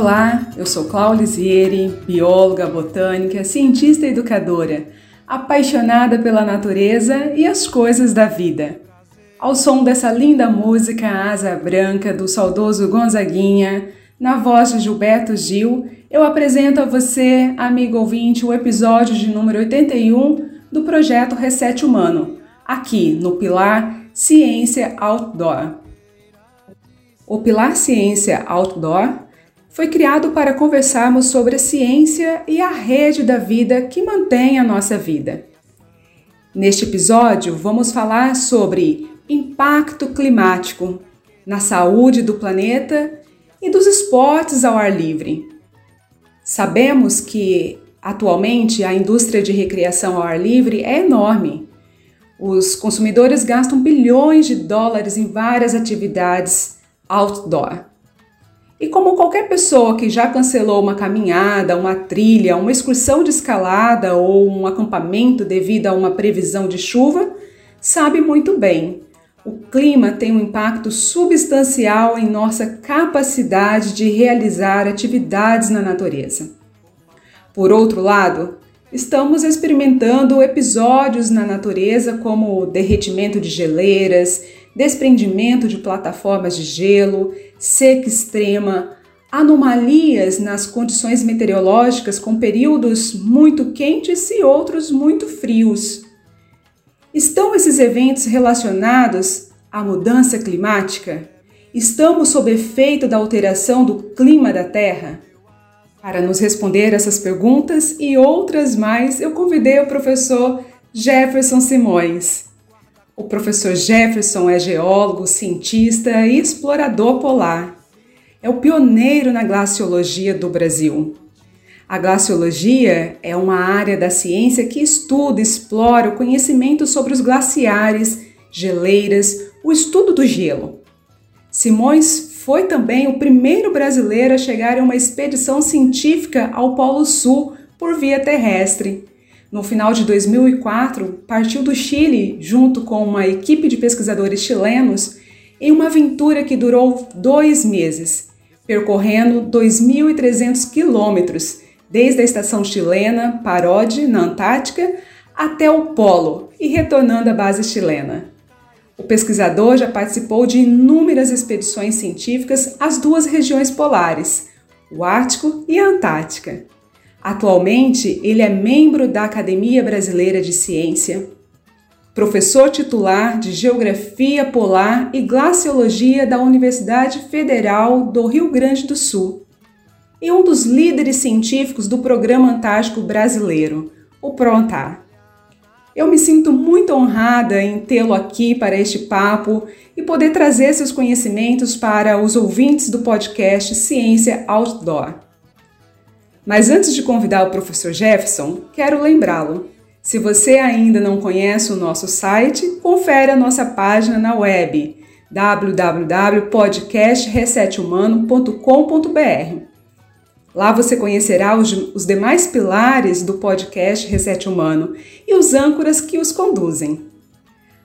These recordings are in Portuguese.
Olá, eu sou Cláudia Lisieri, bióloga botânica, cientista e educadora, apaixonada pela natureza e as coisas da vida. Ao som dessa linda música Asa Branca do saudoso Gonzaguinha, na voz de Gilberto Gil, eu apresento a você, amigo ouvinte, o episódio de número 81 do projeto Reset Humano, aqui no Pilar Ciência Outdoor. O Pilar Ciência Outdoor foi criado para conversarmos sobre a ciência e a rede da vida que mantém a nossa vida. Neste episódio, vamos falar sobre impacto climático na saúde do planeta e dos esportes ao ar livre. Sabemos que atualmente a indústria de recreação ao ar livre é enorme. Os consumidores gastam bilhões de dólares em várias atividades outdoor. E como qualquer pessoa que já cancelou uma caminhada, uma trilha, uma excursão de escalada ou um acampamento devido a uma previsão de chuva, sabe muito bem. O clima tem um impacto substancial em nossa capacidade de realizar atividades na natureza. Por outro lado, estamos experimentando episódios na natureza como o derretimento de geleiras, desprendimento de plataformas de gelo, seca extrema, anomalias nas condições meteorológicas com períodos muito quentes e outros muito frios. Estão esses eventos relacionados à mudança climática? Estamos sob efeito da alteração do clima da Terra? Para nos responder essas perguntas e outras mais, eu convidei o professor Jefferson Simões. O professor Jefferson é geólogo, cientista e explorador polar. É o pioneiro na glaciologia do Brasil. A glaciologia é uma área da ciência que estuda, explora o conhecimento sobre os glaciares, geleiras, o estudo do gelo. Simões foi também o primeiro brasileiro a chegar em uma expedição científica ao Polo Sul por via terrestre no final de 2004, partiu do Chile junto com uma equipe de pesquisadores chilenos em uma aventura que durou dois meses, percorrendo 2.300 quilômetros desde a estação chilena Parodi, na Antártica, até o Polo e retornando à base chilena. O pesquisador já participou de inúmeras expedições científicas às duas regiões polares, o Ártico e a Antártica. Atualmente, ele é membro da Academia Brasileira de Ciência, professor titular de Geografia Polar e Glaciologia da Universidade Federal do Rio Grande do Sul e um dos líderes científicos do Programa Antártico Brasileiro, o PRONTAR. Eu me sinto muito honrada em tê-lo aqui para este papo e poder trazer seus conhecimentos para os ouvintes do podcast Ciência Outdoor. Mas antes de convidar o professor Jefferson, quero lembrá-lo. Se você ainda não conhece o nosso site, confere a nossa página na web www.podcastresethumano.com.br. Lá você conhecerá os, os demais pilares do podcast Reset Humano e os âncoras que os conduzem.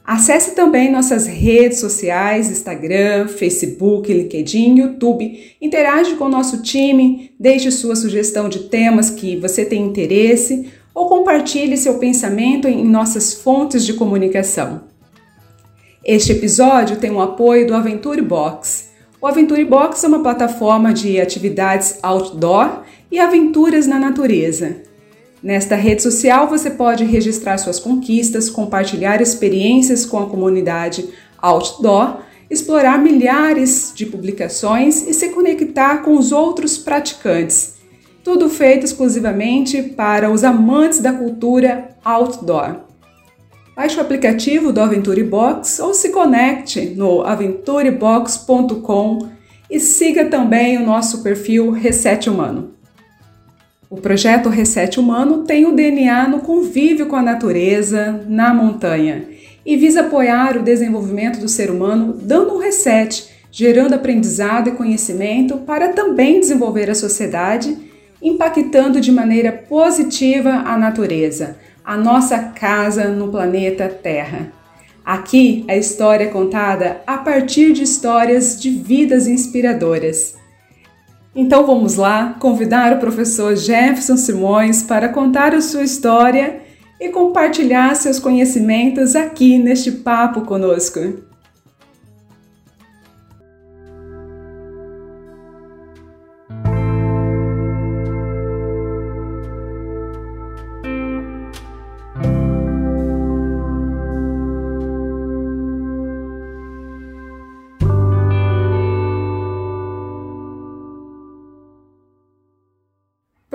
Acesse também nossas redes sociais, Instagram, Facebook, LinkedIn, YouTube. Interage com o nosso time, deixe sua sugestão de temas que você tem interesse ou compartilhe seu pensamento em nossas fontes de comunicação. Este episódio tem o apoio do Aventure Box. O Aventure Box é uma plataforma de atividades outdoor e aventuras na natureza. Nesta rede social você pode registrar suas conquistas, compartilhar experiências com a comunidade outdoor, explorar milhares de publicações e se conectar com os outros praticantes. Tudo feito exclusivamente para os amantes da cultura outdoor. Baixe o aplicativo do Aventure Box ou se conecte no aventurebox.com e siga também o nosso perfil Reset Humano. O projeto Reset Humano tem o DNA no convívio com a natureza, na montanha, e visa apoiar o desenvolvimento do ser humano dando um reset, gerando aprendizado e conhecimento para também desenvolver a sociedade, impactando de maneira positiva a natureza, a nossa casa no planeta Terra. Aqui a história é contada a partir de histórias de vidas inspiradoras. Então vamos lá convidar o professor Jefferson Simões para contar a sua história e compartilhar seus conhecimentos aqui neste papo conosco.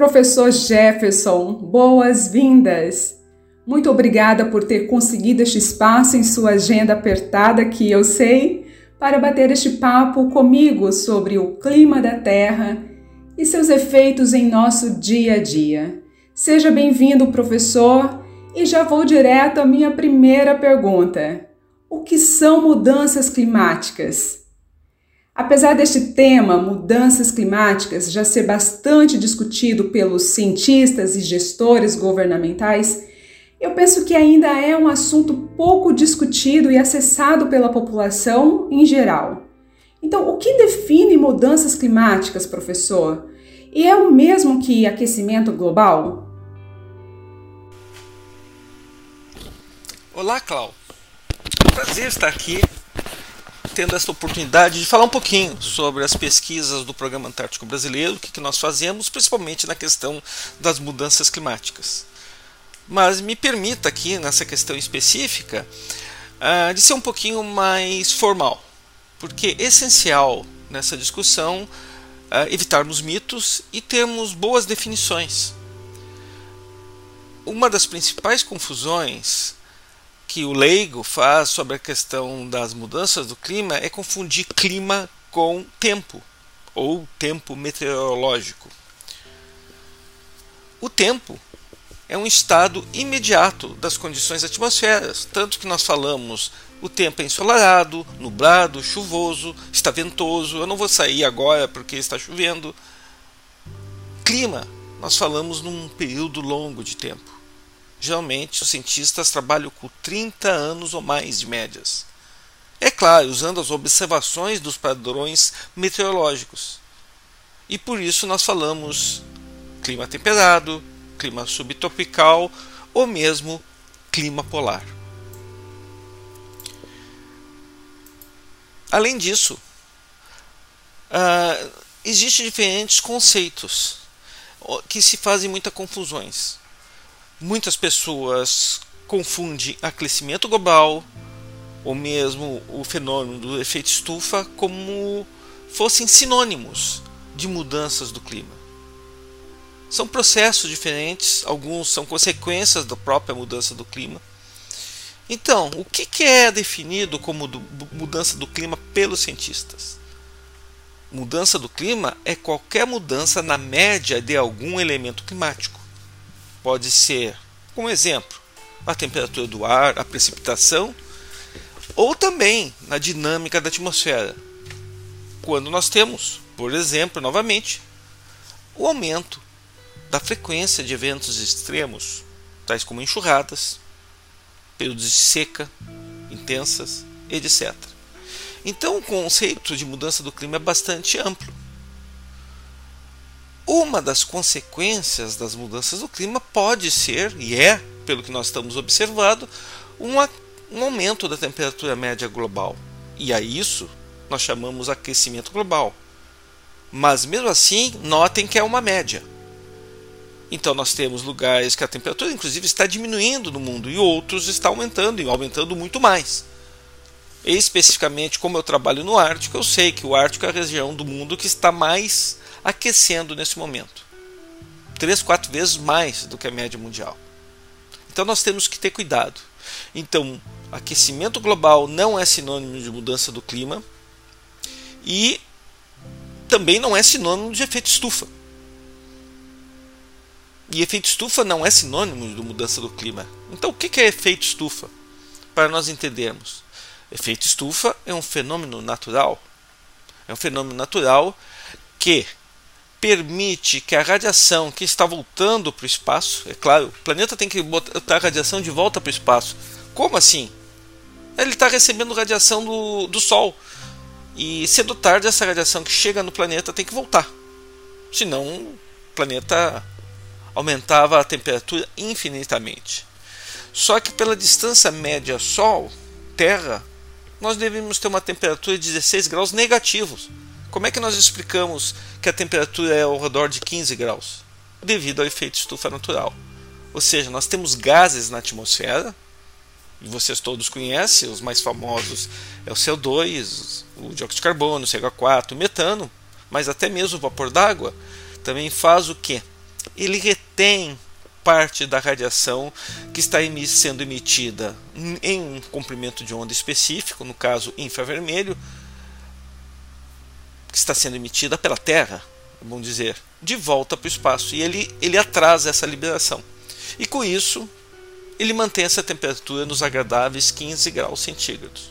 Professor Jefferson, boas-vindas! Muito obrigada por ter conseguido este espaço em sua agenda apertada, que eu sei, para bater este papo comigo sobre o clima da Terra e seus efeitos em nosso dia a dia. Seja bem-vindo, professor, e já vou direto à minha primeira pergunta: O que são mudanças climáticas? Apesar deste tema, mudanças climáticas, já ser bastante discutido pelos cientistas e gestores governamentais, eu penso que ainda é um assunto pouco discutido e acessado pela população em geral. Então, o que define mudanças climáticas, professor? E é o mesmo que aquecimento global? Olá, Clau. Prazer estar aqui tendo esta oportunidade de falar um pouquinho sobre as pesquisas do Programa Antártico Brasileiro, o que, que nós fazemos, principalmente na questão das mudanças climáticas. Mas me permita aqui, nessa questão específica, uh, de ser um pouquinho mais formal, porque é essencial nessa discussão uh, evitarmos mitos e termos boas definições. Uma das principais confusões que o leigo faz sobre a questão das mudanças do clima é confundir clima com tempo ou tempo meteorológico. O tempo é um estado imediato das condições atmosféricas, tanto que nós falamos o tempo é ensolarado, nublado, chuvoso, está ventoso, eu não vou sair agora porque está chovendo. Clima, nós falamos num período longo de tempo. Geralmente, os cientistas trabalham com 30 anos ou mais de médias. É claro, usando as observações dos padrões meteorológicos. E por isso nós falamos clima temperado, clima subtropical ou mesmo clima polar. Além disso, uh, existem diferentes conceitos que se fazem muitas confusões. Muitas pessoas confundem aquecimento global ou mesmo o fenômeno do efeito estufa como fossem sinônimos de mudanças do clima. São processos diferentes, alguns são consequências da própria mudança do clima. Então, o que é definido como mudança do clima pelos cientistas? Mudança do clima é qualquer mudança na média de algum elemento climático pode ser, como exemplo, a temperatura do ar, a precipitação, ou também na dinâmica da atmosfera. Quando nós temos, por exemplo, novamente, o aumento da frequência de eventos extremos, tais como enxurradas, períodos de seca intensas, etc. Então, o conceito de mudança do clima é bastante amplo. Uma das consequências das mudanças do clima pode ser, e é, pelo que nós estamos observando, um aumento da temperatura média global. E a isso nós chamamos aquecimento global. Mas mesmo assim, notem que é uma média. Então nós temos lugares que a temperatura inclusive está diminuindo no mundo e outros está aumentando e aumentando muito mais. Especificamente, como eu trabalho no Ártico, eu sei que o Ártico é a região do mundo que está mais aquecendo nesse momento. Três, quatro vezes mais do que a média mundial. Então nós temos que ter cuidado. Então, aquecimento global não é sinônimo de mudança do clima e também não é sinônimo de efeito estufa. E efeito estufa não é sinônimo de mudança do clima. Então, o que é efeito estufa? Para nós entendermos, efeito estufa é um fenômeno natural. É um fenômeno natural que permite que a radiação que está voltando para o espaço, é claro, o planeta tem que botar a radiação de volta para o espaço. Como assim? Ele está recebendo radiação do, do Sol. E cedo ou tarde essa radiação que chega no planeta tem que voltar. senão o planeta aumentava a temperatura infinitamente. Só que pela distância média Sol, Terra, nós devemos ter uma temperatura de 16 graus negativos. Como é que nós explicamos que a temperatura é ao redor de 15 graus? Devido ao efeito estufa natural. Ou seja, nós temos gases na atmosfera, e vocês todos conhecem, os mais famosos é o CO2, o dióxido de carbono, o CH4, o metano, mas até mesmo o vapor d'água também faz o que? Ele retém parte da radiação que está sendo emitida em um comprimento de onda específico, no caso infravermelho, que está sendo emitida pela Terra, vamos dizer, de volta para o espaço. E ele, ele atrasa essa liberação. E com isso, ele mantém essa temperatura nos agradáveis 15 graus centígrados.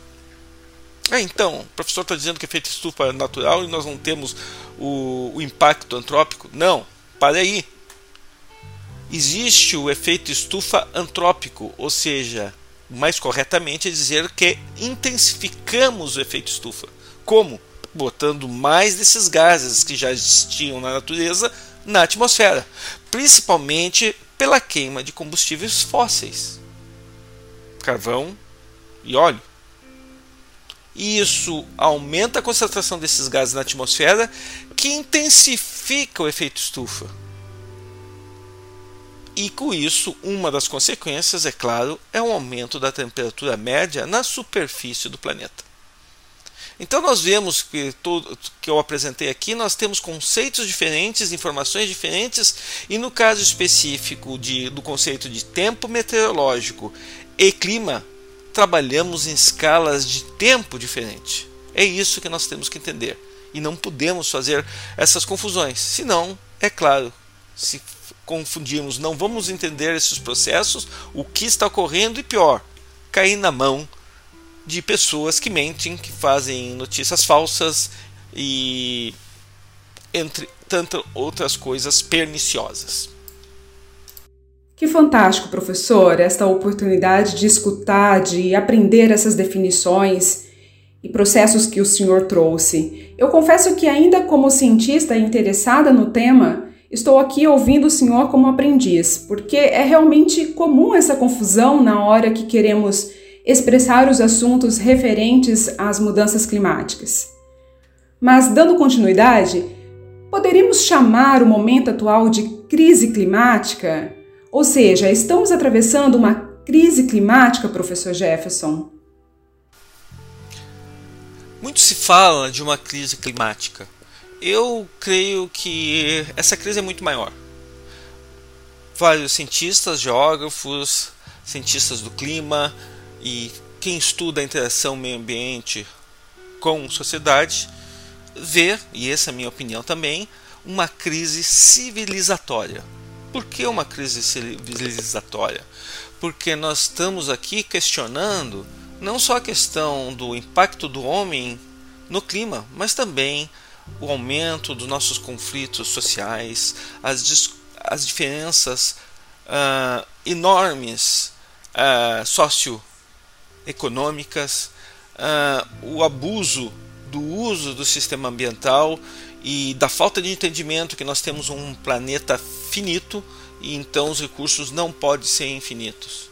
É, então, o professor está dizendo que efeito estufa é natural e nós não temos o, o impacto antrópico? Não, para aí. Existe o efeito estufa antrópico, ou seja, mais corretamente é dizer que intensificamos o efeito estufa. Como? Botando mais desses gases que já existiam na natureza na atmosfera, principalmente pela queima de combustíveis fósseis, carvão e óleo. Isso aumenta a concentração desses gases na atmosfera, que intensifica o efeito estufa. E com isso, uma das consequências, é claro, é o aumento da temperatura média na superfície do planeta. Então nós vemos que tudo que eu apresentei aqui, nós temos conceitos diferentes, informações diferentes, e no caso específico de, do conceito de tempo meteorológico e clima, trabalhamos em escalas de tempo diferente. É isso que nós temos que entender. E não podemos fazer essas confusões. Senão, é claro, se confundirmos, não vamos entender esses processos, o que está ocorrendo e pior, cair na mão de pessoas que mentem, que fazem notícias falsas e entre tantas outras coisas perniciosas. Que fantástico, professor, esta oportunidade de escutar, de aprender essas definições e processos que o senhor trouxe. Eu confesso que, ainda como cientista interessada no tema, estou aqui ouvindo o senhor como aprendiz, porque é realmente comum essa confusão na hora que queremos expressar os assuntos referentes às mudanças climáticas. Mas, dando continuidade, poderíamos chamar o momento atual de crise climática? Ou seja, estamos atravessando uma crise climática, professor Jefferson? Muito se fala de uma crise climática. Eu creio que essa crise é muito maior. Vários cientistas, geógrafos, cientistas do clima, e quem estuda a interação meio ambiente com sociedade vê, e essa é a minha opinião também, uma crise civilizatória. Por que uma crise civilizatória? Porque nós estamos aqui questionando não só a questão do impacto do homem no clima, mas também o aumento dos nossos conflitos sociais, as, as diferenças uh, enormes uh, socio econômicas, uh, o abuso do uso do sistema ambiental e da falta de entendimento que nós temos um planeta finito e então os recursos não podem ser infinitos.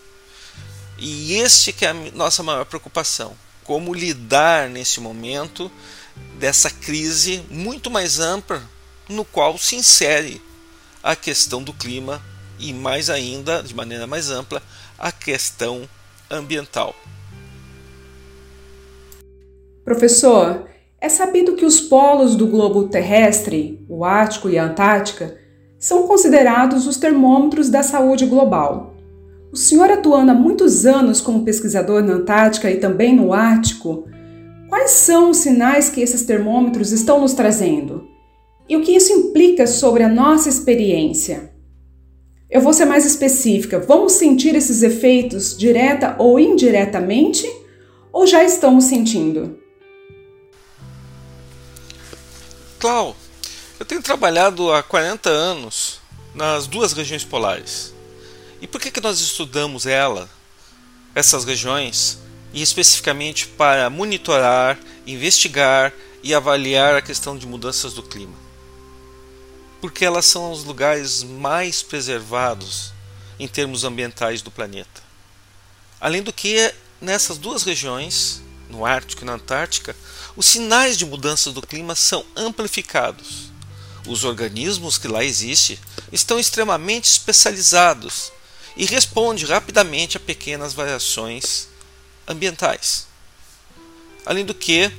E este que é a nossa maior preocupação, como lidar nesse momento dessa crise muito mais ampla no qual se insere a questão do clima e mais ainda, de maneira mais ampla, a questão ambiental. Professor, é sabido que os polos do globo terrestre, o Ártico e a Antártica, são considerados os termômetros da saúde global. O senhor atuando há muitos anos como pesquisador na Antártica e também no Ártico, quais são os sinais que esses termômetros estão nos trazendo? E o que isso implica sobre a nossa experiência? Eu vou ser mais específica. Vamos sentir esses efeitos direta ou indiretamente? Ou já estamos sentindo? Clau, eu tenho trabalhado há 40 anos nas duas regiões polares. E por que, que nós estudamos ela, essas regiões, e especificamente para monitorar, investigar e avaliar a questão de mudanças do clima? porque elas são os lugares mais preservados em termos ambientais do planeta. Além do que, nessas duas regiões, no Ártico e na Antártica, os sinais de mudanças do clima são amplificados. Os organismos que lá existem estão extremamente especializados e respondem rapidamente a pequenas variações ambientais. Além do que,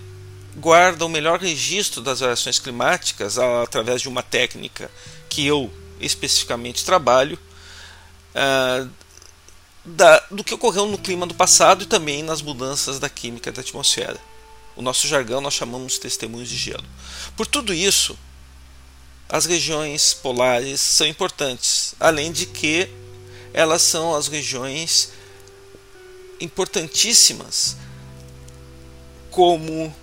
guarda o melhor registro das variações climáticas através de uma técnica que eu especificamente trabalho, uh, da, do que ocorreu no clima do passado e também nas mudanças da química da atmosfera. O nosso jargão nós chamamos testemunhos de gelo. Por tudo isso, as regiões polares são importantes, além de que elas são as regiões importantíssimas como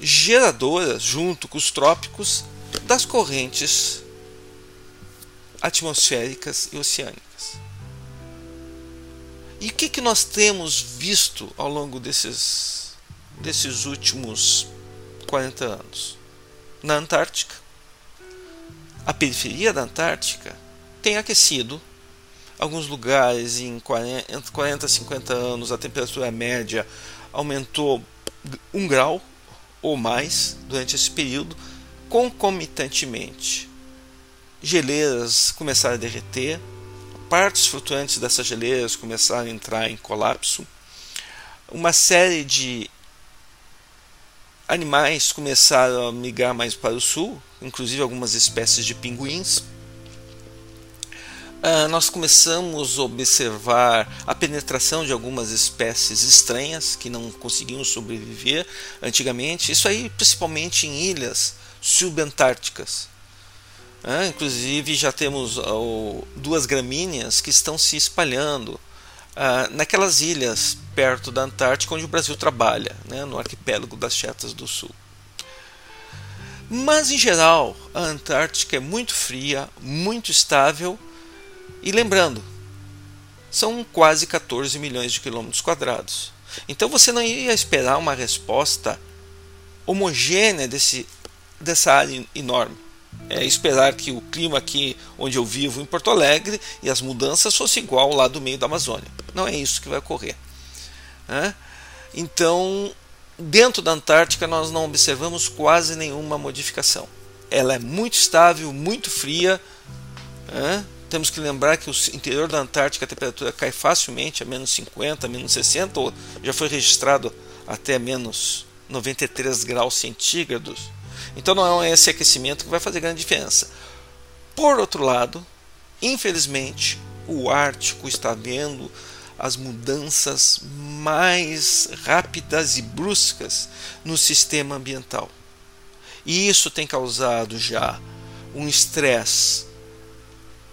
geradoras, junto com os trópicos, das correntes atmosféricas e oceânicas. E o que, que nós temos visto ao longo desses, desses últimos 40 anos? Na Antártica. A periferia da Antártica tem aquecido. Alguns lugares, em 40, entre 40 e 50 anos, a temperatura média aumentou um grau ou mais durante esse período, concomitantemente. Geleiras começaram a derreter, partes flutuantes dessas geleiras começaram a entrar em colapso, uma série de animais começaram a migrar mais para o sul, inclusive algumas espécies de pinguins. Uh, nós começamos a observar a penetração de algumas espécies estranhas que não conseguiam sobreviver antigamente, isso aí principalmente em ilhas subantárticas. Uh, inclusive já temos uh, duas gramíneas que estão se espalhando naquelas ilhas perto da Antártica onde o Brasil trabalha, né, no arquipélago das Chetas do Sul. Mas em geral, a Antártica é muito fria, muito estável e lembrando, são quase 14 milhões de quilômetros quadrados. Então você não ia esperar uma resposta homogênea desse, dessa área enorme. É esperar que o clima aqui onde eu vivo, em Porto Alegre, e as mudanças fossem igual lá do meio da Amazônia. Não é isso que vai ocorrer. Né? Então, dentro da Antártica, nós não observamos quase nenhuma modificação. Ela é muito estável, muito fria. Né? Temos que lembrar que o interior da Antártica a temperatura cai facilmente a menos 50, menos 60, ou já foi registrado até menos 93 graus centígrados. Então não é esse aquecimento que vai fazer grande diferença. Por outro lado, infelizmente, o Ártico está vendo as mudanças mais rápidas e bruscas no sistema ambiental. E isso tem causado já um estresse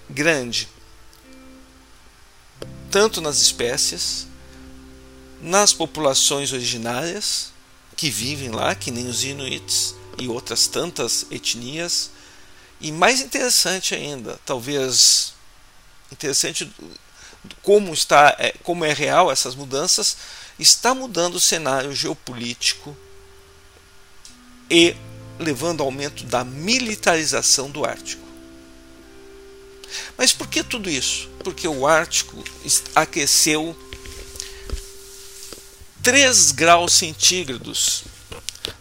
grande, tanto nas espécies, nas populações originárias que vivem lá, que nem os Inuits e outras tantas etnias, e mais interessante ainda, talvez interessante como está, é, como é real essas mudanças, está mudando o cenário geopolítico e levando ao aumento da militarização do Ártico. Mas por que tudo isso? Porque o Ártico aqueceu 3 graus centígrados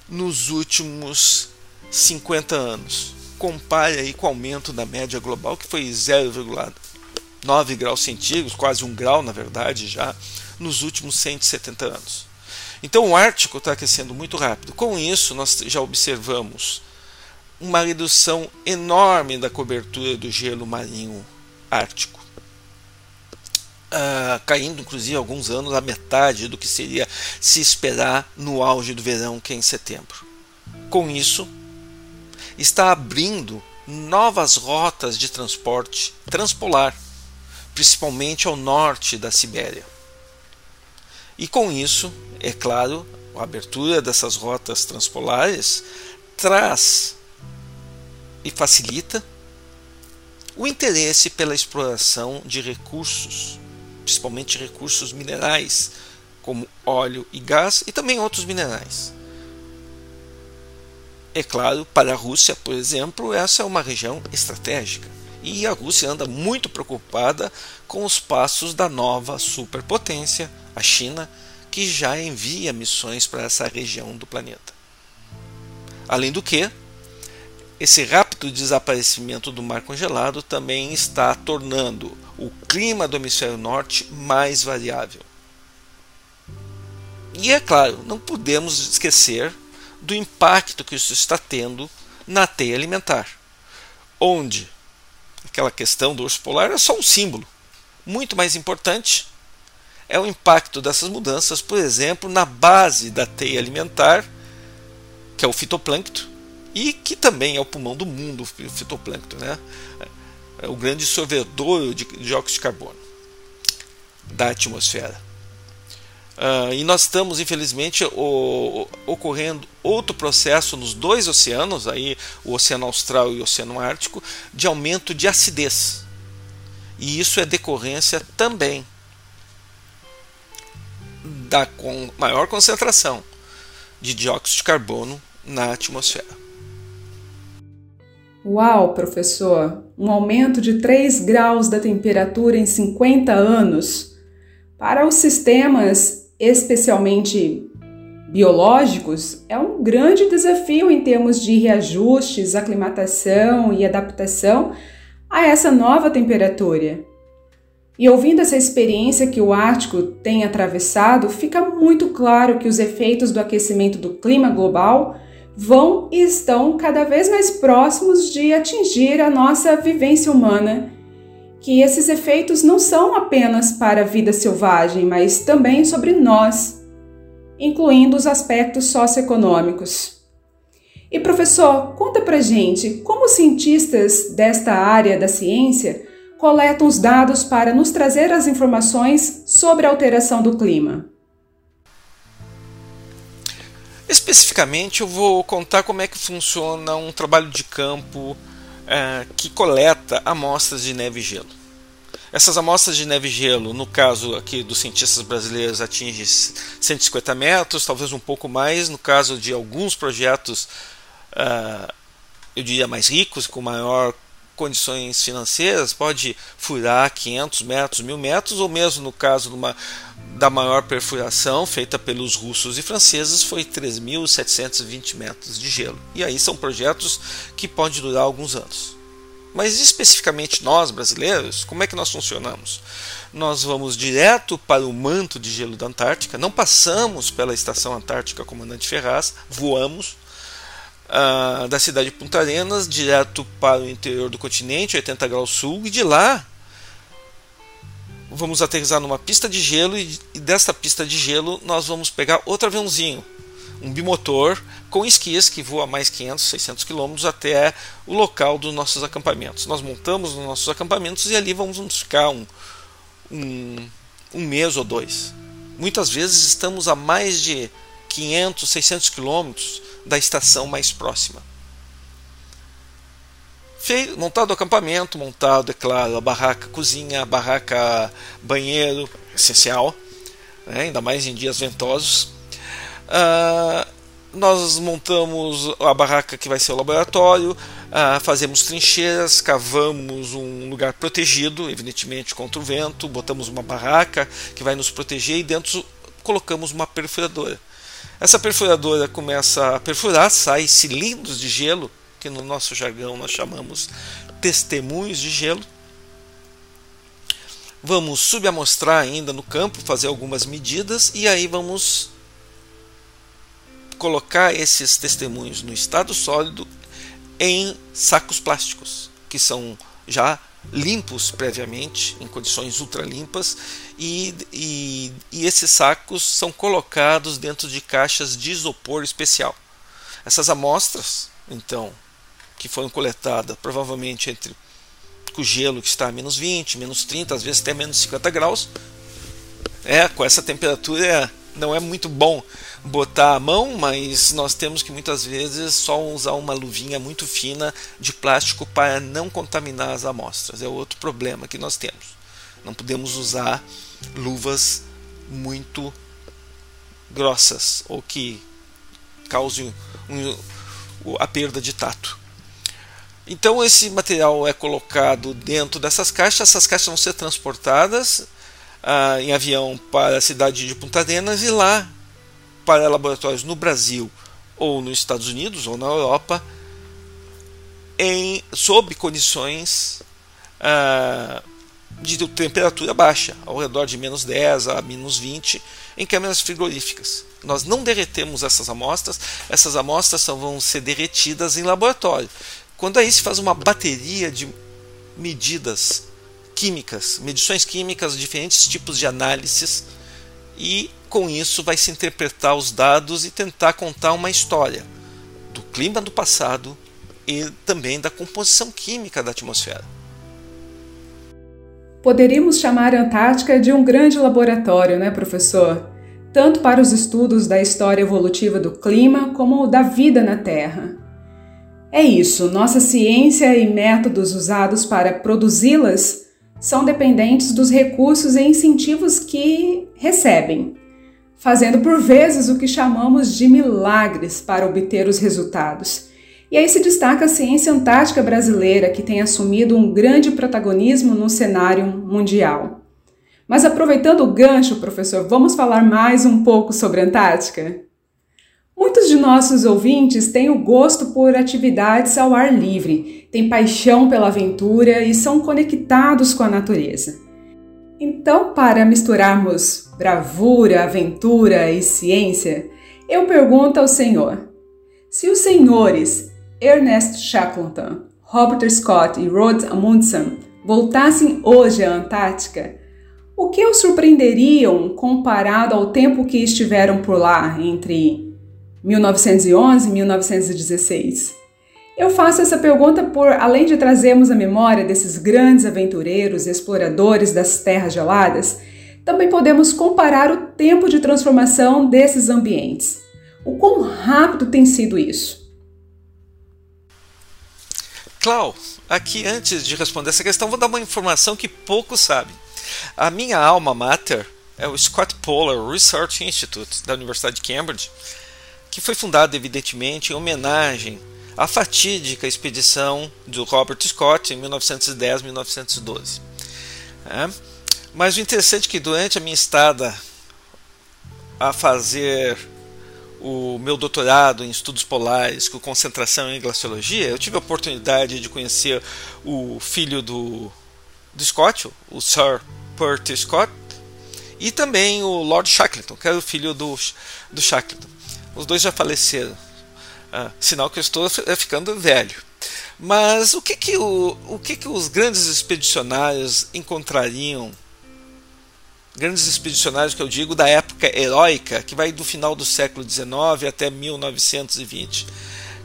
nos últimos 50 anos. Compare aí com o aumento da média global, que foi 0,9 graus centígrados, quase um grau na verdade já, nos últimos 170 anos. Então o Ártico está aquecendo muito rápido. Com isso, nós já observamos uma redução enorme da cobertura do gelo marinho ártico. Uh, caindo inclusive alguns anos a metade do que seria se esperar no auge do verão, que é em setembro. Com isso, está abrindo novas rotas de transporte transpolar, principalmente ao norte da Sibéria. E com isso, é claro, a abertura dessas rotas transpolares traz e facilita o interesse pela exploração de recursos, principalmente recursos minerais, como óleo e gás e também outros minerais. É claro, para a Rússia, por exemplo, essa é uma região estratégica. E a Rússia anda muito preocupada com os passos da nova superpotência, a China, que já envia missões para essa região do planeta. Além do que, esse rápido desaparecimento do mar congelado também está tornando o clima do hemisfério norte mais variável. E é claro, não podemos esquecer do impacto que isso está tendo na teia alimentar, onde aquela questão do urso polar é só um símbolo. Muito mais importante é o impacto dessas mudanças, por exemplo, na base da teia alimentar, que é o fitoplâncton, e que também é o pulmão do mundo, o fitoplâncton, né? É o grande sorvedor de dióxido de carbono da atmosfera. Uh, e nós estamos, infelizmente, o, ocorrendo outro processo nos dois oceanos, aí, o Oceano Austral e o Oceano Ártico, de aumento de acidez. E isso é decorrência também da com maior concentração de dióxido de carbono na atmosfera. Uau, professor! Um aumento de 3 graus da temperatura em 50 anos. Para os sistemas especialmente biológicos, é um grande desafio em termos de reajustes, aclimatação e adaptação a essa nova temperatura. E ouvindo essa experiência que o Ártico tem atravessado, fica muito claro que os efeitos do aquecimento do clima global vão e estão cada vez mais próximos de atingir a nossa vivência humana que esses efeitos não são apenas para a vida selvagem, mas também sobre nós, incluindo os aspectos socioeconômicos. E professor, conta pra gente como os cientistas desta área da ciência coletam os dados para nos trazer as informações sobre a alteração do clima. Especificamente, eu vou contar como é que funciona um trabalho de campo é, que coleta amostras de neve e gelo. Essas amostras de neve e gelo, no caso aqui dos cientistas brasileiros, atingem 150 metros, talvez um pouco mais. No caso de alguns projetos, uh, eu diria mais ricos, com maior condições financeiras, pode furar 500 metros, 1000 metros, ou mesmo no caso uma, da maior perfuração feita pelos russos e franceses foi 3.720 metros de gelo. E aí são projetos que podem durar alguns anos. Mas especificamente nós brasileiros, como é que nós funcionamos? Nós vamos direto para o manto de gelo da Antártica, não passamos pela estação Antártica Comandante Ferraz, voamos da cidade de Punta Arenas direto para o interior do continente, 80 graus sul, e de lá vamos aterrissar numa pista de gelo e, e desta pista de gelo nós vamos pegar outro aviãozinho, um bimotor com esquias que voa mais 500, 600 quilômetros até o local dos nossos acampamentos. Nós montamos os nossos acampamentos e ali vamos ficar um, um, um mês ou dois. Muitas vezes estamos a mais de 500, 600 quilômetros da estação mais próxima. Feito, montado o acampamento, montado, é claro, a barraca cozinha, a barraca banheiro, essencial, né, ainda mais em dias ventosos. Uh, nós montamos a barraca que vai ser o laboratório, uh, fazemos trincheiras, cavamos um lugar protegido, evidentemente contra o vento, botamos uma barraca que vai nos proteger e dentro colocamos uma perfuradora. Essa perfuradora começa a perfurar, sai cilindros de gelo, que no nosso jargão nós chamamos testemunhos de gelo. Vamos subamostrar ainda no campo, fazer algumas medidas e aí vamos colocar esses testemunhos no estado sólido em sacos plásticos, que são já limpos previamente, em condições ultralimpas, e, e, e esses sacos são colocados dentro de caixas de isopor especial. Essas amostras, então, que foram coletadas provavelmente entre o gelo que está a menos 20, menos 30, às vezes até menos 50 graus, é, com essa temperatura não é muito bom botar a mão, mas nós temos que muitas vezes só usar uma luvinha muito fina de plástico para não contaminar as amostras. É outro problema que nós temos. Não podemos usar luvas muito grossas ou que causem a perda de tato. Então esse material é colocado dentro dessas caixas, essas caixas vão ser transportadas ah, em avião para a cidade de Punta Arenas e lá para laboratórios no Brasil ou nos Estados Unidos ou na Europa em sob condições ah, de temperatura baixa, ao redor de menos 10 a menos 20, em câmeras frigoríficas. Nós não derretemos essas amostras, essas amostras vão ser derretidas em laboratório. Quando aí se faz uma bateria de medidas químicas, medições químicas, diferentes tipos de análises, e com isso vai se interpretar os dados e tentar contar uma história do clima do passado e também da composição química da atmosfera. Poderíamos chamar a Antártica de um grande laboratório, né, professor? Tanto para os estudos da história evolutiva do clima como da vida na Terra. É isso, nossa ciência e métodos usados para produzi-las são dependentes dos recursos e incentivos que recebem, fazendo por vezes o que chamamos de milagres para obter os resultados. E aí se destaca a ciência antártica brasileira, que tem assumido um grande protagonismo no cenário mundial. Mas aproveitando o gancho, professor, vamos falar mais um pouco sobre a Antártica? Muitos de nossos ouvintes têm o gosto por atividades ao ar livre, têm paixão pela aventura e são conectados com a natureza. Então, para misturarmos bravura, aventura e ciência, eu pergunto ao senhor: se os senhores Ernest Shackleton, Robert Scott e Rod Amundsen voltassem hoje à Antártica, o que os surpreenderiam comparado ao tempo que estiveram por lá entre 1911 e 1916? Eu faço essa pergunta por, além de trazermos a memória desses grandes aventureiros e exploradores das terras geladas, também podemos comparar o tempo de transformação desses ambientes. O quão rápido tem sido isso? Clau, aqui antes de responder essa questão, vou dar uma informação que poucos sabem. A minha alma mater é o Scott Polar Research Institute da Universidade de Cambridge, que foi fundado evidentemente em homenagem à fatídica expedição do Robert Scott em 1910-1912. É. Mas o interessante é que durante a minha estada a fazer o meu doutorado em estudos polares com concentração em glaciologia, eu tive a oportunidade de conhecer o filho do, do Scott, o Sir Percy Scott, e também o Lord Shackleton, que era o filho do, do Shackleton. Os dois já faleceram, ah, sinal que eu estou ficando velho. Mas o que que, o, o que que os grandes expedicionários encontrariam grandes expedicionários que eu digo da época heróica, que vai do final do século XIX até 1920.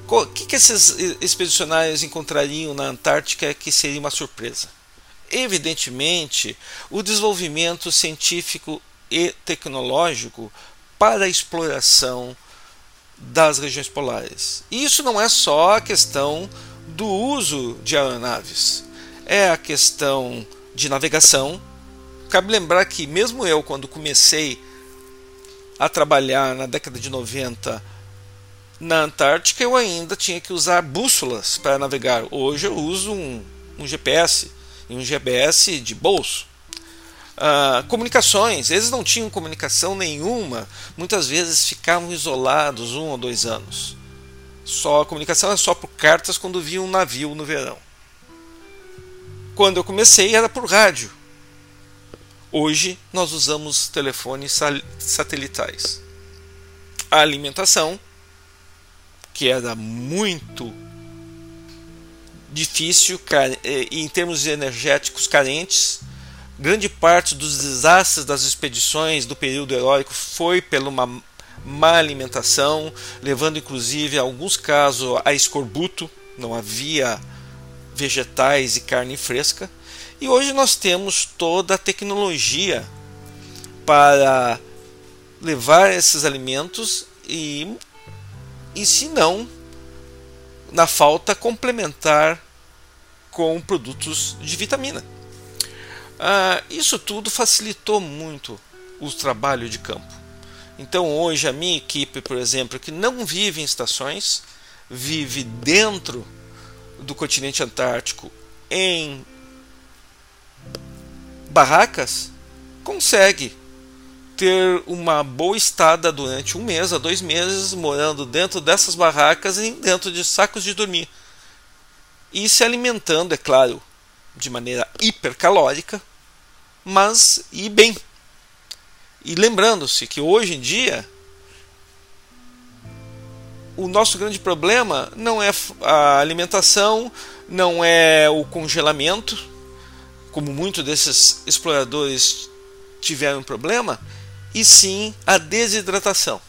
O que, que esses expedicionários encontrariam na Antártica que seria uma surpresa? Evidentemente, o desenvolvimento científico e tecnológico para a exploração das regiões polares. E isso não é só a questão do uso de aeronaves, é a questão de navegação, cabe lembrar que mesmo eu, quando comecei a trabalhar na década de 90 na Antártica, eu ainda tinha que usar bússolas para navegar. Hoje eu uso um, um GPS e um GPS de bolso. Uh, comunicações, eles não tinham comunicação nenhuma, muitas vezes ficavam isolados um ou dois anos. Só a comunicação era só por cartas quando via um navio no verão. Quando eu comecei era por rádio. Hoje nós usamos telefones satelitais. A alimentação, que era muito difícil eh, em termos energéticos carentes, grande parte dos desastres das expedições do período heróico foi pela uma má alimentação, levando inclusive, em alguns casos, a escorbuto, não havia vegetais e carne fresca. E hoje nós temos toda a tecnologia para levar esses alimentos e, e se não, na falta, complementar com produtos de vitamina. Ah, isso tudo facilitou muito o trabalho de campo. Então hoje a minha equipe, por exemplo, que não vive em estações, vive dentro do continente antártico em barracas consegue ter uma boa estada durante um mês a dois meses morando dentro dessas barracas e dentro de sacos de dormir e se alimentando, é claro, de maneira hipercalórica, mas e bem. E lembrando-se que hoje em dia o nosso grande problema não é a alimentação, não é o congelamento, como muitos desses exploradores tiveram problema, e sim a desidratação.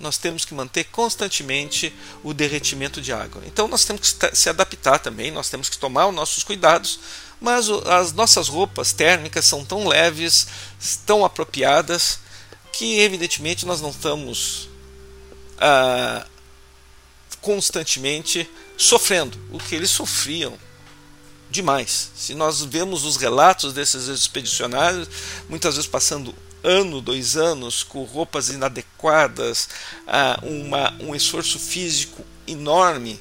Nós temos que manter constantemente o derretimento de água. Então nós temos que se adaptar também, nós temos que tomar os nossos cuidados, mas as nossas roupas térmicas são tão leves, tão apropriadas, que evidentemente nós não estamos ah, constantemente sofrendo o que eles sofriam demais. Se nós vemos os relatos desses expedicionários, muitas vezes passando ano, dois anos, com roupas inadequadas, uma, um esforço físico enorme,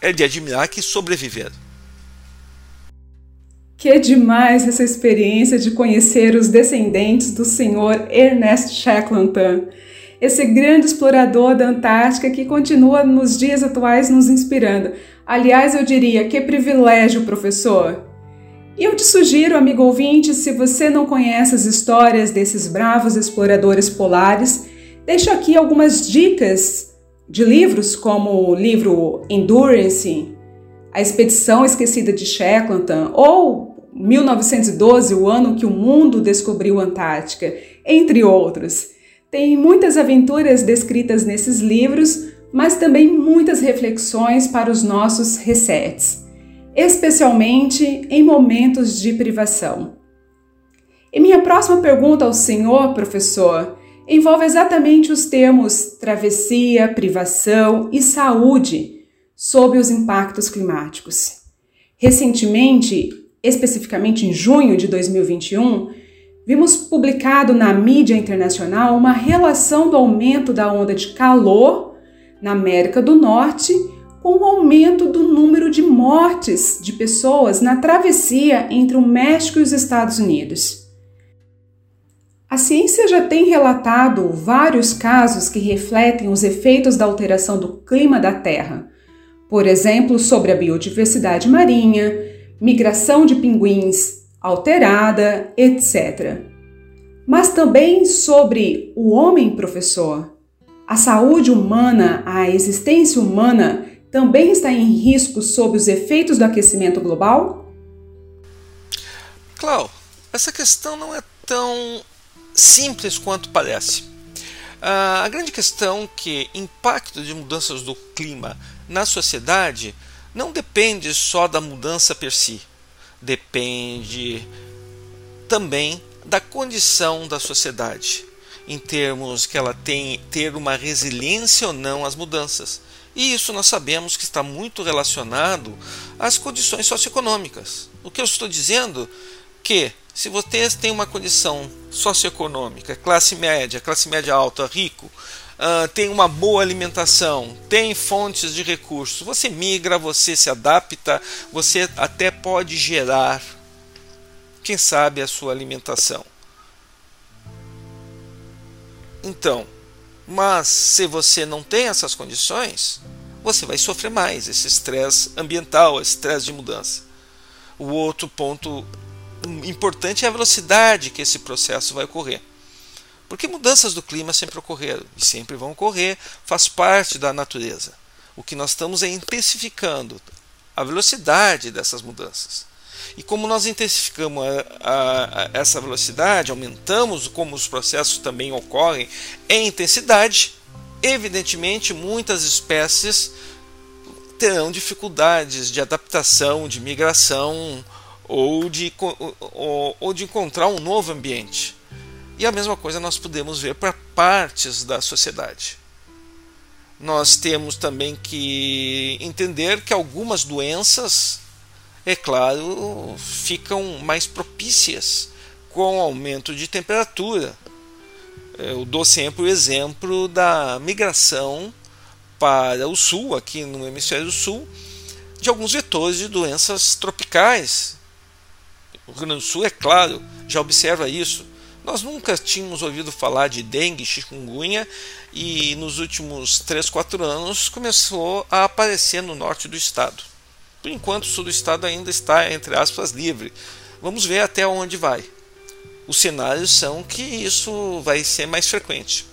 é de admirar que sobreviveram. Que demais essa experiência de conhecer os descendentes do senhor Ernest Shackleton esse grande explorador da Antártica que continua nos dias atuais nos inspirando. Aliás, eu diria, que privilégio, professor! E eu te sugiro, amigo ouvinte, se você não conhece as histórias desses bravos exploradores polares, deixo aqui algumas dicas de livros, como o livro Endurance, A Expedição Esquecida de Shackleton, ou 1912, o ano que o mundo descobriu a Antártica, entre outros. Tem muitas aventuras descritas nesses livros, mas também muitas reflexões para os nossos resets, especialmente em momentos de privação. E minha próxima pergunta ao senhor, professor, envolve exatamente os termos travessia, privação e saúde sob os impactos climáticos. Recentemente, especificamente em junho de 2021, vimos publicado na mídia internacional uma relação do aumento da onda de calor na América do Norte com o aumento do número de mortes de pessoas na travessia entre o México e os Estados Unidos. A ciência já tem relatado vários casos que refletem os efeitos da alteração do clima da Terra, por exemplo, sobre a biodiversidade marinha, migração de pinguins, alterada, etc. Mas também sobre o homem professor. A saúde humana, a existência humana também está em risco sob os efeitos do aquecimento global? Clau, essa questão não é tão simples quanto parece. Uh, a grande questão é que impacto de mudanças do clima na sociedade não depende só da mudança per si, depende também da condição da sociedade, em termos que ela tem ter uma resiliência ou não às mudanças. E isso nós sabemos que está muito relacionado às condições socioeconômicas. O que eu estou dizendo que se você tem uma condição socioeconômica, classe média, classe média alta, rico, uh, tem uma boa alimentação, tem fontes de recursos, você migra, você se adapta, você até pode gerar, quem sabe, a sua alimentação. Então, mas se você não tem essas condições, você vai sofrer mais esse estresse ambiental, esse estresse de mudança. O outro ponto importante é a velocidade que esse processo vai ocorrer. Porque mudanças do clima sempre ocorreram e sempre vão ocorrer, faz parte da natureza. O que nós estamos é intensificando a velocidade dessas mudanças. E como nós intensificamos a, a, a essa velocidade, aumentamos como os processos também ocorrem em intensidade, evidentemente muitas espécies terão dificuldades de adaptação, de migração ou de, ou, ou de encontrar um novo ambiente. E a mesma coisa nós podemos ver para partes da sociedade. Nós temos também que entender que algumas doenças, é claro, ficam mais propícias com o aumento de temperatura. Eu dou sempre o exemplo da migração para o sul, aqui no hemisfério sul, de alguns vetores de doenças tropicais. O Rio Grande do Sul, é claro, já observa isso. Nós nunca tínhamos ouvido falar de dengue, chikungunya e nos últimos 3, 4 anos começou a aparecer no norte do estado. Por enquanto, o sul do estado ainda está, entre aspas, livre. Vamos ver até onde vai. Os cenários são que isso vai ser mais frequente.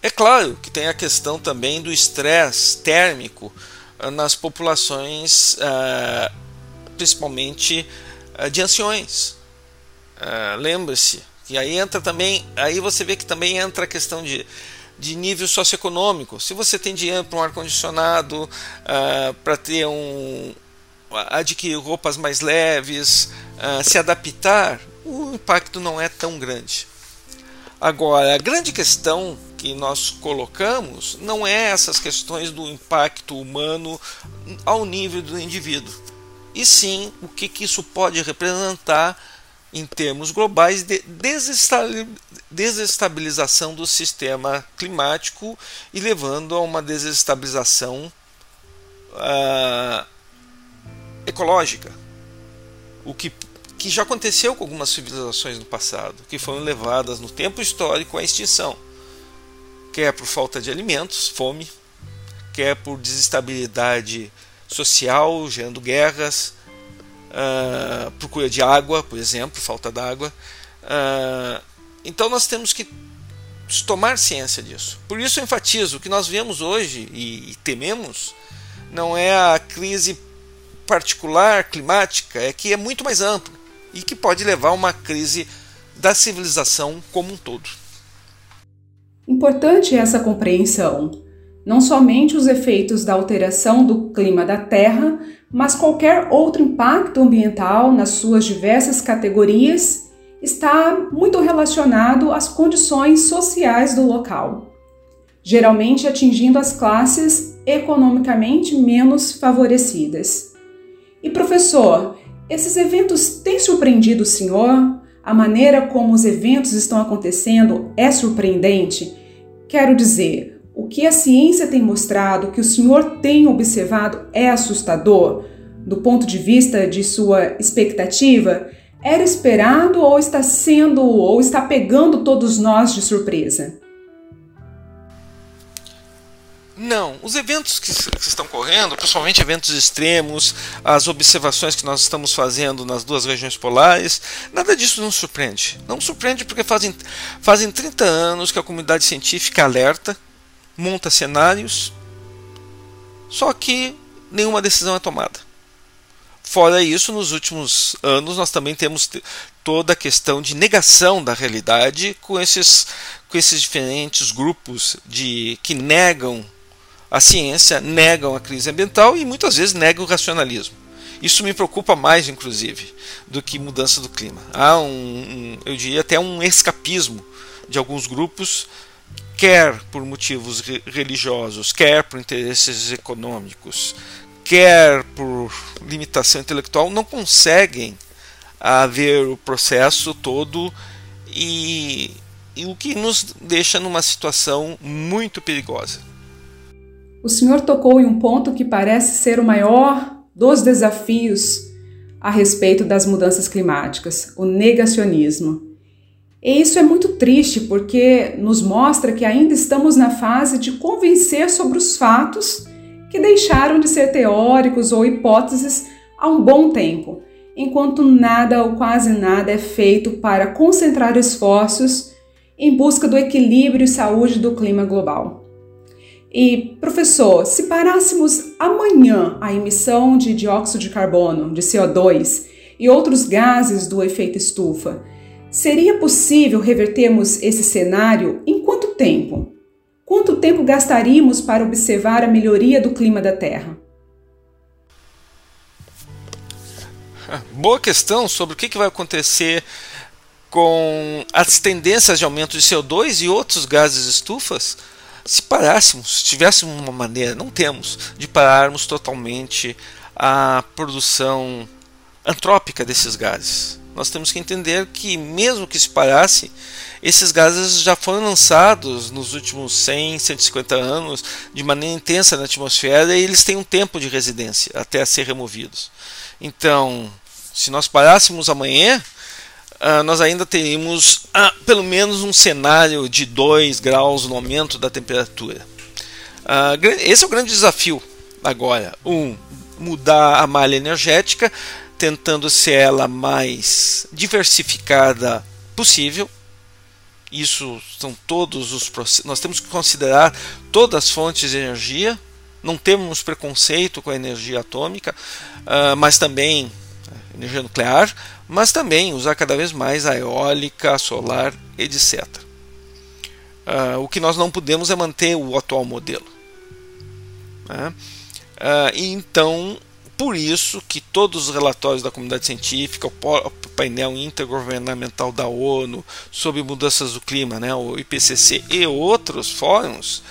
É claro que tem a questão também do estresse térmico ah, nas populações, ah, principalmente ah, de anciões. Lembre-se que aí entra também, aí você vê que também entra a questão de, de nível socioeconômico. Se você tem dinheiro para um ar condicionado, para ter um adquirir roupas mais leves, se adaptar, o impacto não é tão grande. Agora, a grande questão que nós colocamos não é essas questões do impacto humano ao nível do indivíduo, e sim o que, que isso pode representar em termos globais de desestabilização do sistema climático e levando a uma desestabilização uh, ecológica. O que, que já aconteceu com algumas civilizações no passado, que foram levadas no tempo histórico à extinção quer por falta de alimentos, fome, quer por desestabilidade social, gerando guerras, uh, procura de água, por exemplo, falta d'água. Uh, então nós temos que tomar ciência disso. Por isso eu enfatizo o que nós vemos hoje e, e tememos não é a crise particular climática, é que é muito mais ampla e que pode levar a uma crise da civilização como um todo. Importante essa compreensão. Não somente os efeitos da alteração do clima da Terra, mas qualquer outro impacto ambiental nas suas diversas categorias está muito relacionado às condições sociais do local, geralmente atingindo as classes economicamente menos favorecidas. E professor, esses eventos têm surpreendido o senhor? A maneira como os eventos estão acontecendo é surpreendente? Quero dizer, o que a ciência tem mostrado, que o senhor tem observado, é assustador? Do ponto de vista de sua expectativa, era esperado ou está sendo ou está pegando todos nós de surpresa? Não, os eventos que, que, estão correndo, principalmente eventos extremos, as observações que nós estamos fazendo nas duas regiões polares, nada disso nos surpreende. Não surpreende porque fazem, fazem 30 anos que a comunidade científica alerta, monta cenários, só que nenhuma decisão é tomada. Fora isso, nos últimos anos nós também temos toda a questão de negação da realidade com esses, com esses diferentes grupos de que negam a ciência negam a crise ambiental e muitas vezes negam o racionalismo. Isso me preocupa mais, inclusive, do que mudança do clima. Há um, um eu diria até um escapismo de alguns grupos, quer por motivos religiosos, quer por interesses econômicos, quer por limitação intelectual, não conseguem ver o processo todo e, e o que nos deixa numa situação muito perigosa. O Senhor tocou em um ponto que parece ser o maior dos desafios a respeito das mudanças climáticas, o negacionismo. E isso é muito triste porque nos mostra que ainda estamos na fase de convencer sobre os fatos que deixaram de ser teóricos ou hipóteses há um bom tempo, enquanto nada ou quase nada é feito para concentrar esforços em busca do equilíbrio e saúde do clima global. E, professor, se parássemos amanhã a emissão de dióxido de carbono, de CO2 e outros gases do efeito estufa, seria possível revertermos esse cenário em quanto tempo? Quanto tempo gastaríamos para observar a melhoria do clima da Terra? Boa questão sobre o que vai acontecer com as tendências de aumento de CO2 e outros gases estufas se parássemos, tivéssemos uma maneira, não temos, de pararmos totalmente a produção antrópica desses gases. Nós temos que entender que, mesmo que se parasse, esses gases já foram lançados nos últimos 100, 150 anos de maneira intensa na atmosfera e eles têm um tempo de residência até ser removidos. Então, se nós parássemos amanhã, uh, nós ainda teríamos uh, pelo menos um cenário de 2 graus no aumento da temperatura. Uh, esse é o grande desafio agora. Um, mudar a malha energética, tentando ser ela mais diversificada possível. Isso são todos os nós temos que considerar todas as fontes de energia. Não temos preconceito com a energia atômica, uh, mas também energia nuclear, mas também usar cada vez mais a eólica, a solar, etc. Ah, o que nós não podemos é manter o atual modelo. Uh, então, por isso que todos os relatórios da comunidade científica, o painel intergovernamental da ONU sobre mudanças do clima, né, o IPCC e outros fóruns,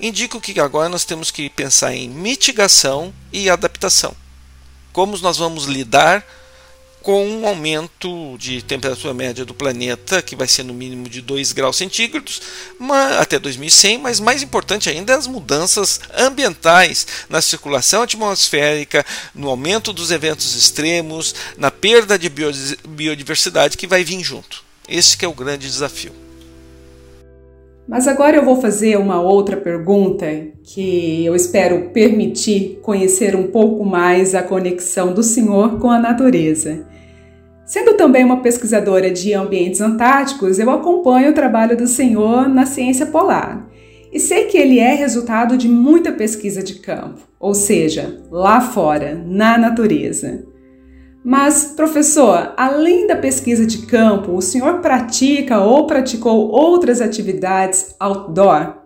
indicam que agora nós temos que pensar em mitigação e adaptação. Como nós vamos lidar com um aumento de temperatura média do planeta, que vai ser no mínimo de 2 graus centígrados até 2100, mas mais importante ainda as mudanças ambientais na circulação atmosférica, no aumento dos eventos extremos, na perda de biodiversidade que vai vir junto. Esse é o grande desafio. Mas agora eu vou fazer uma outra pergunta que eu espero permitir conhecer um pouco mais a conexão do senhor com a natureza. Sendo também uma pesquisadora de ambientes antárticos, eu acompanho o trabalho do senhor na ciência polar. E sei que ele é resultado de muita pesquisa de campo, ou seja, lá fora, na natureza. Mas, professor, além da pesquisa de campo, o senhor pratica ou praticou outras atividades outdoor?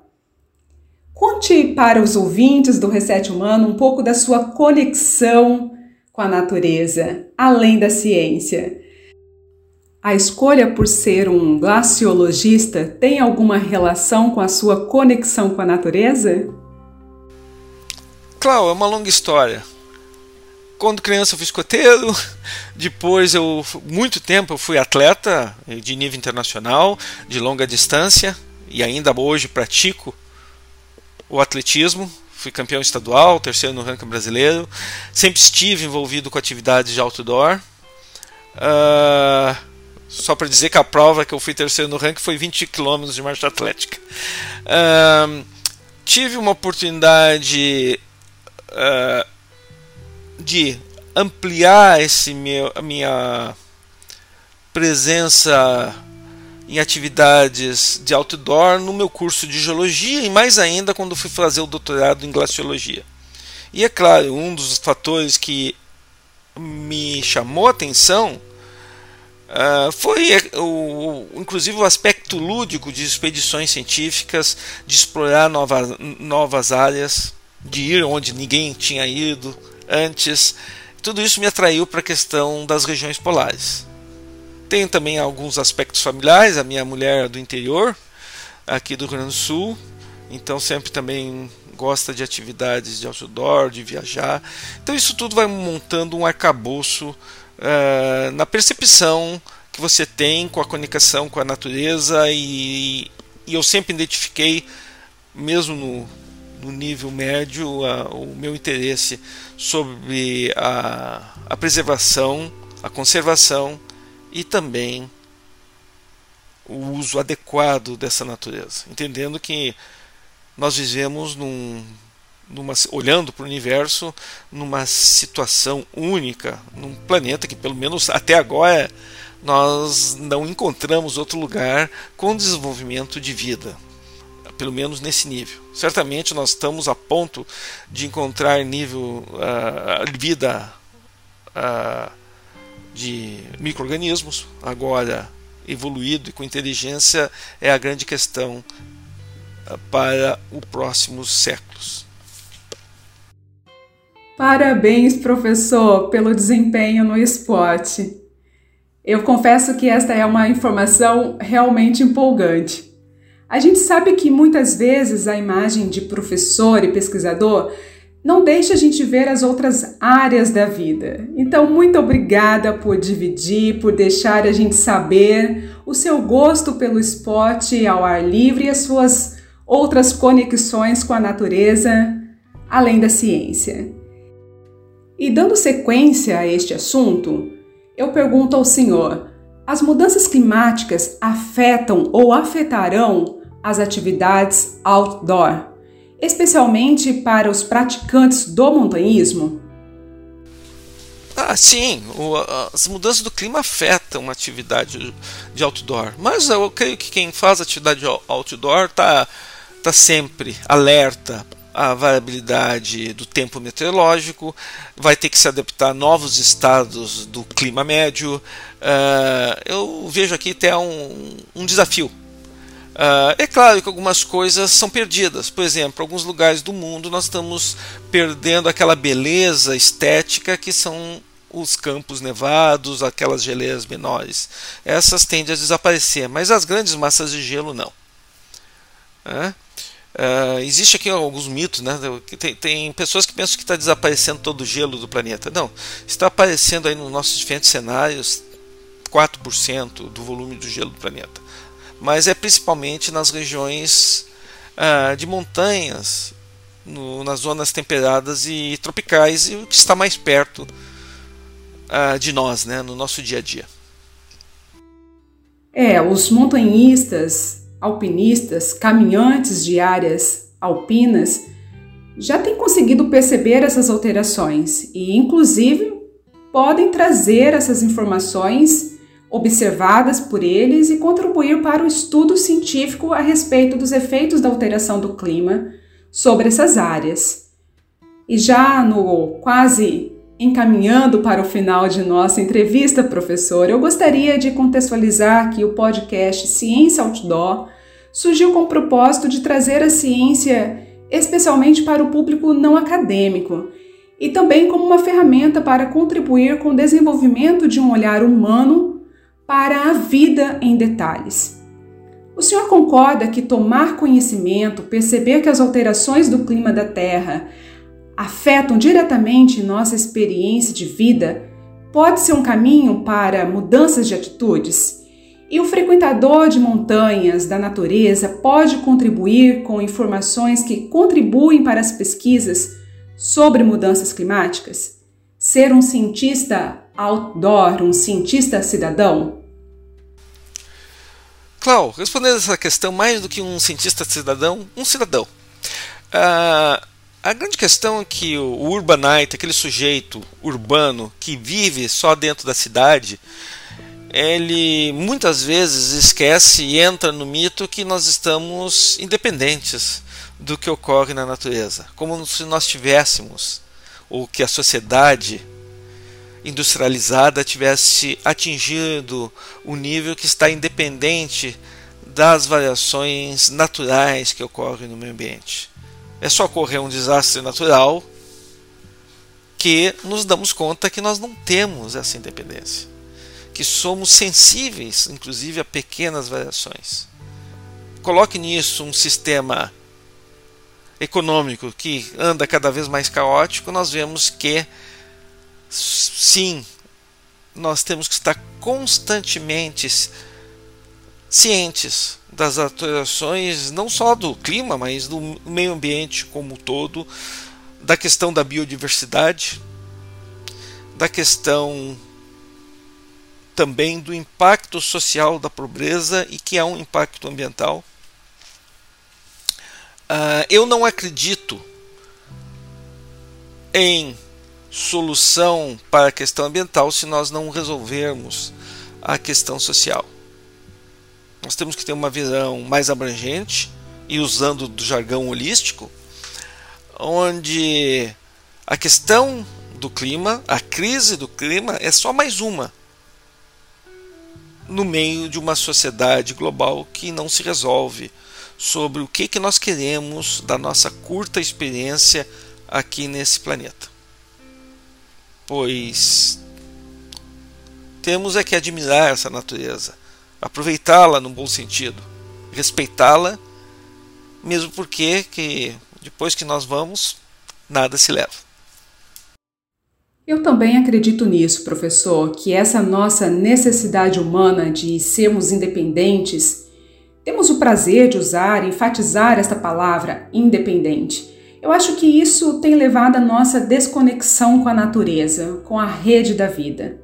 Conte para os ouvintes do Reset Humano um pouco da sua conexão com a natureza, além da ciência. A escolha por ser um glaciologista tem alguma relação com a sua conexão com a natureza? Claro, é uma longa história. Quando criança eu fui escoteiro, depois eu muito tempo eu fui atleta de nível internacional, de longa distância e ainda hoje pratico o atletismo, fui campeão estadual, terceiro no ranking brasileiro. Sempre estive envolvido com atividades de outdoor. Uh, só para dizer que a prova que eu fui terceiro no ranking foi 20 km de marcha atlética. Uh, tive uma oportunidade uh, de ampliar esse meu, a minha presença em atividades de outdoor no meu curso de geologia e mais ainda quando fui fazer o doutorado em glaciologia. E é claro, um dos fatores que me chamou a atenção uh, foi o, inclusive o aspecto lúdico de expedições científicas, de explorar novas, novas áreas, de ir onde ninguém tinha ido antes. Tudo isso me atraiu para a questão das regiões polares. Tenho também alguns aspectos familiares, a minha mulher é do interior, aqui do Rio Grande do Sul, então sempre também gosta de atividades de outdoor, de viajar. Então isso tudo vai montando um arcabouço uh, na percepção que você tem com a conexão com a natureza e, e eu sempre identifiquei, mesmo no, no nível médio, o meu interesse sobre a, a preservação, a conservação e também o uso adequado dessa natureza, entendendo que nós vivemos num, numa, olhando para o universo numa situação única, num planeta que pelo menos até agora nós não encontramos outro lugar com desenvolvimento de vida, pelo menos nesse nível. Certamente nós estamos a ponto de encontrar nível uh, vida uh, de micro-organismos, agora evoluído e com inteligência, é a grande questão ah, para os próximos séculos. Parabéns, professor, pelo desempenho no esporte. Eu confesso que esta é uma informação realmente empolgante. A gente sabe que muitas vezes a imagem de professor e pesquisador não deixa a gente ver as outras áreas da vida. Então, muito obrigada por dividir, por deixar a gente saber o seu gosto pelo esporte ao ar livre e as suas outras conexões com a natureza, além da ciência. E dando sequência a este assunto, eu pergunto ao senhor: as mudanças climáticas afetam ou afetarão as atividades outdoor? Especialmente para os praticantes do montanhismo? Ah, sim, o, as mudanças do clima afetam a atividade de outdoor, mas eu creio que quem faz atividade outdoor está tá sempre alerta à variabilidade do tempo meteorológico, vai ter que se adaptar a novos estados do clima médio. Uh, eu vejo aqui até um, um desafio Uh, é claro que algumas coisas são perdidas. Por exemplo, em alguns lugares do mundo nós estamos perdendo aquela beleza estética que são os campos nevados, aquelas geleiras menores. Essas tendem a desaparecer, mas as grandes massas de gelo não. Uh, existe aqui alguns mitos, né? Tem, tem pessoas que pensam que está desaparecendo todo o gelo do planeta. Não, está aparecendo aí nos nossos diferentes cenários 4% do volume do gelo do planeta mas é principalmente nas regiões ah, de montanhas, no, nas zonas temperadas e tropicais, e o que está mais perto ah, de nós, né, no nosso dia a dia. É, os montanhistas, alpinistas, caminhantes de áreas alpinas já têm conseguido perceber essas alterações e, inclusive, podem trazer essas informações observadas por eles e contribuir para o estudo científico a respeito dos efeitos da alteração do clima sobre essas áreas. E já no quase encaminhando para o final de nossa entrevista, professor, eu gostaria de contextualizar que o podcast Ciência Outdoor surgiu com o propósito de trazer a ciência especialmente para o público não acadêmico e também como uma ferramenta para contribuir com o desenvolvimento de um olhar humano para a vida em detalhes. O senhor concorda que tomar conhecimento, perceber que as alterações do clima da Terra afetam diretamente nossa experiência de vida pode ser um caminho para mudanças de atitudes? E o frequentador de montanhas, da natureza, pode contribuir com informações que contribuem para as pesquisas sobre mudanças climáticas? Ser um cientista outdoor, um cientista cidadão? Clau, respondendo essa questão, mais do que um cientista cidadão, um cidadão. Uh, a grande questão é que o urbanite, aquele sujeito urbano que vive só dentro da cidade, ele muitas vezes esquece e entra no mito que nós estamos independentes do que ocorre na natureza, como se nós tivéssemos, ou que a sociedade industrializada tivesse atingido o nível que está independente das variações naturais que ocorrem no meio ambiente. É só ocorrer um desastre natural que nos damos conta que nós não temos essa independência, que somos sensíveis, inclusive, a pequenas variações. Coloque nisso um sistema econômico que anda cada vez mais caótico, nós vemos que sim, nós temos que estar constantemente cientes das alterações não só do clima, mas do meio ambiente como um todo, da questão da biodiversidade, da questão também do impacto social da pobreza e que é um impacto ambiental. Uh, eu não acredito em solução para a questão ambiental se nós não resolvermos a questão social. Nós temos que ter uma visão mais abrangente e usando do jargão holístico, onde a questão do clima, a crise do clima é só mais uma no meio de uma sociedade global que não se resolve sobre o que, que nós queremos da nossa curta experiência aqui nesse planeta pois temos é que admirar essa natureza, aproveitá-la no bom sentido, respeitá-la, mesmo porque que depois que nós vamos, nada se leva. Eu também acredito nisso, professor, que essa nossa necessidade humana de sermos independentes, temos o prazer de usar enfatizar esta palavra independente. Eu acho que isso tem levado a nossa desconexão com a natureza, com a rede da vida.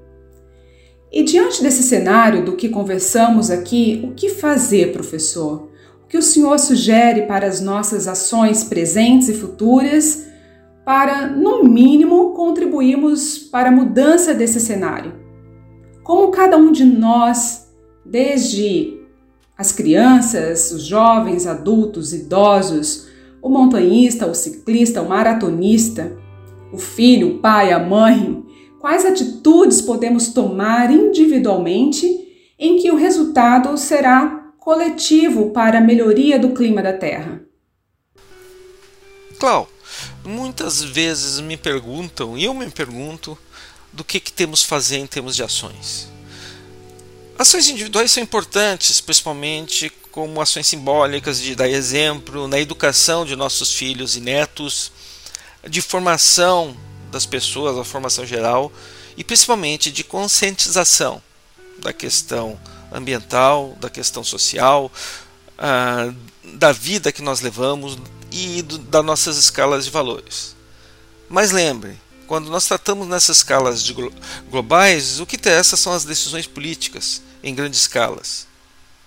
E diante desse cenário do que conversamos aqui, o que fazer, professor? O que o senhor sugere para as nossas ações presentes e futuras para, no mínimo, contribuirmos para a mudança desse cenário? Como cada um de nós, desde as crianças, os jovens, adultos, idosos, o montanhista, o ciclista, o maratonista, o filho, o pai, a mãe, Quais atitudes podemos tomar individualmente em que o resultado será coletivo para a melhoria do clima da Terra? Clau, muitas vezes me perguntam, e eu me pergunto, do que, que temos fazer em termos de ações. Ações individuais são importantes, principalmente como ações simbólicas de dar exemplo na educação de nossos filhos e netos, de formação das pessoas, a formação geral e principalmente de conscientização da questão ambiental, da questão social, uh, da vida que nós levamos e do, das nossas escalas de valores. Mas lembre, quando nós tratamos nessas escalas glo globais, o que interessa são as decisões políticas em grandes escalas.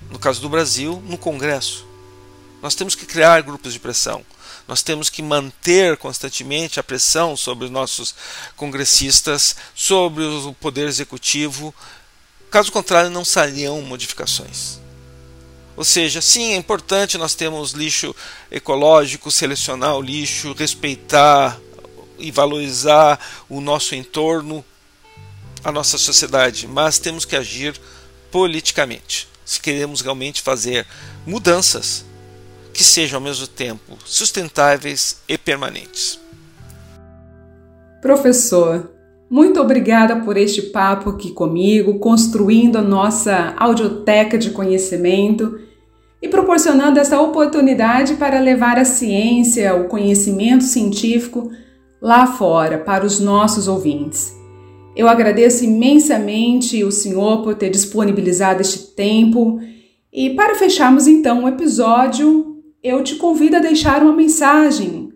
No caso do Brasil, no Congresso. Nós temos que criar grupos de pressão. Nós temos que manter constantemente a pressão sobre os nossos congressistas, sobre o poder executivo. Caso contrário, não sariam modificações. Ou seja, sim, é importante nós termos lixo ecológico, selecionar o lixo, respeitar e valorizar o nosso entorno, a nossa sociedade, mas temos que agir politicamente. Se queremos realmente fazer mudanças que sejam ao mesmo tempo sustentáveis e permanentes. Professor, muito obrigada por este papo aqui comigo, construindo a nossa audioteca de conhecimento e proporcionando essa oportunidade para levar a ciência, o conhecimento científico lá fora para os nossos ouvintes. Eu agradeço imensamente o senhor por ter disponibilizado este tempo. E para fecharmos então o episódio, eu te convido a deixar uma mensagem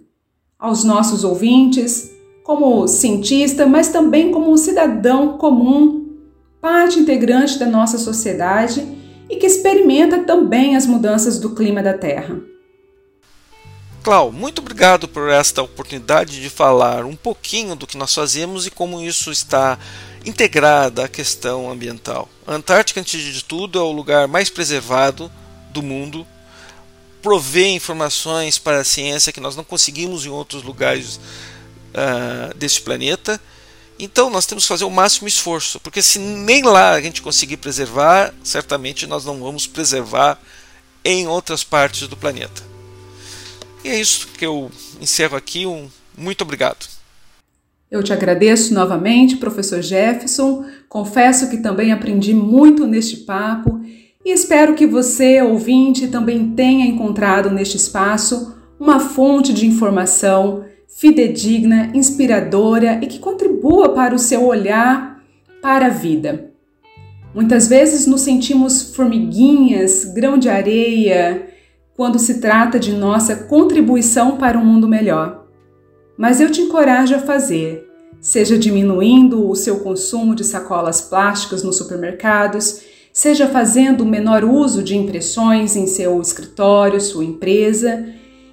aos nossos ouvintes, como cientista, mas também como um cidadão comum, parte integrante da nossa sociedade e que experimenta também as mudanças do clima da Terra. Clau, muito obrigado por esta oportunidade de falar um pouquinho do que nós fazemos e como isso está integrado à questão ambiental. A Antártica, antes de tudo, é o lugar mais preservado do mundo prover informações para a ciência que nós não conseguimos em outros lugares uh, deste planeta. Então nós temos que fazer o máximo esforço, porque se nem lá a gente conseguir preservar, certamente nós não vamos preservar em outras partes do planeta. E é isso que eu encerro aqui. Um muito obrigado. Eu te agradeço novamente, professor Jefferson. Confesso que também aprendi muito neste papo e espero que você, ouvinte, também tenha encontrado neste espaço uma fonte de informação fidedigna, inspiradora e que contribua para o seu olhar para a vida. Muitas vezes nos sentimos formiguinhas, grão de areia, quando se trata de nossa contribuição para um mundo melhor. Mas eu te encorajo a fazer, seja diminuindo o seu consumo de sacolas plásticas nos supermercados seja fazendo menor uso de impressões em seu escritório, sua empresa,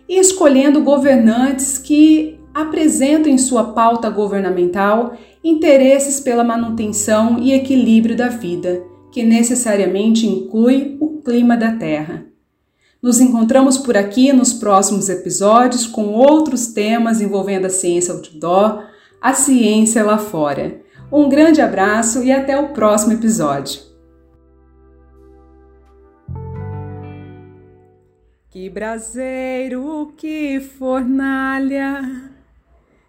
e escolhendo governantes que apresentem em sua pauta governamental interesses pela manutenção e equilíbrio da vida, que necessariamente inclui o clima da Terra. Nos encontramos por aqui nos próximos episódios com outros temas envolvendo a ciência outdoor, a ciência lá fora. Um grande abraço e até o próximo episódio. Que braseiro, que fornalha,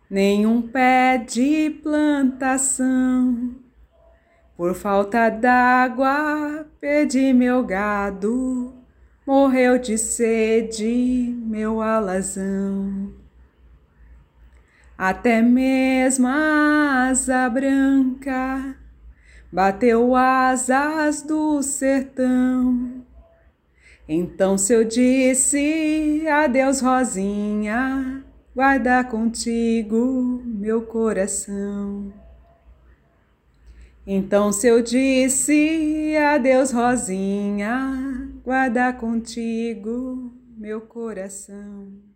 nenhum pé de plantação. Por falta d'água, perdi meu gado, morreu de sede meu alazão. até mesmo a asa branca bateu asas do sertão. Então se eu disse adeus, Rosinha, guarda contigo meu coração. Então se eu disse adeus, Rosinha, guarda contigo meu coração.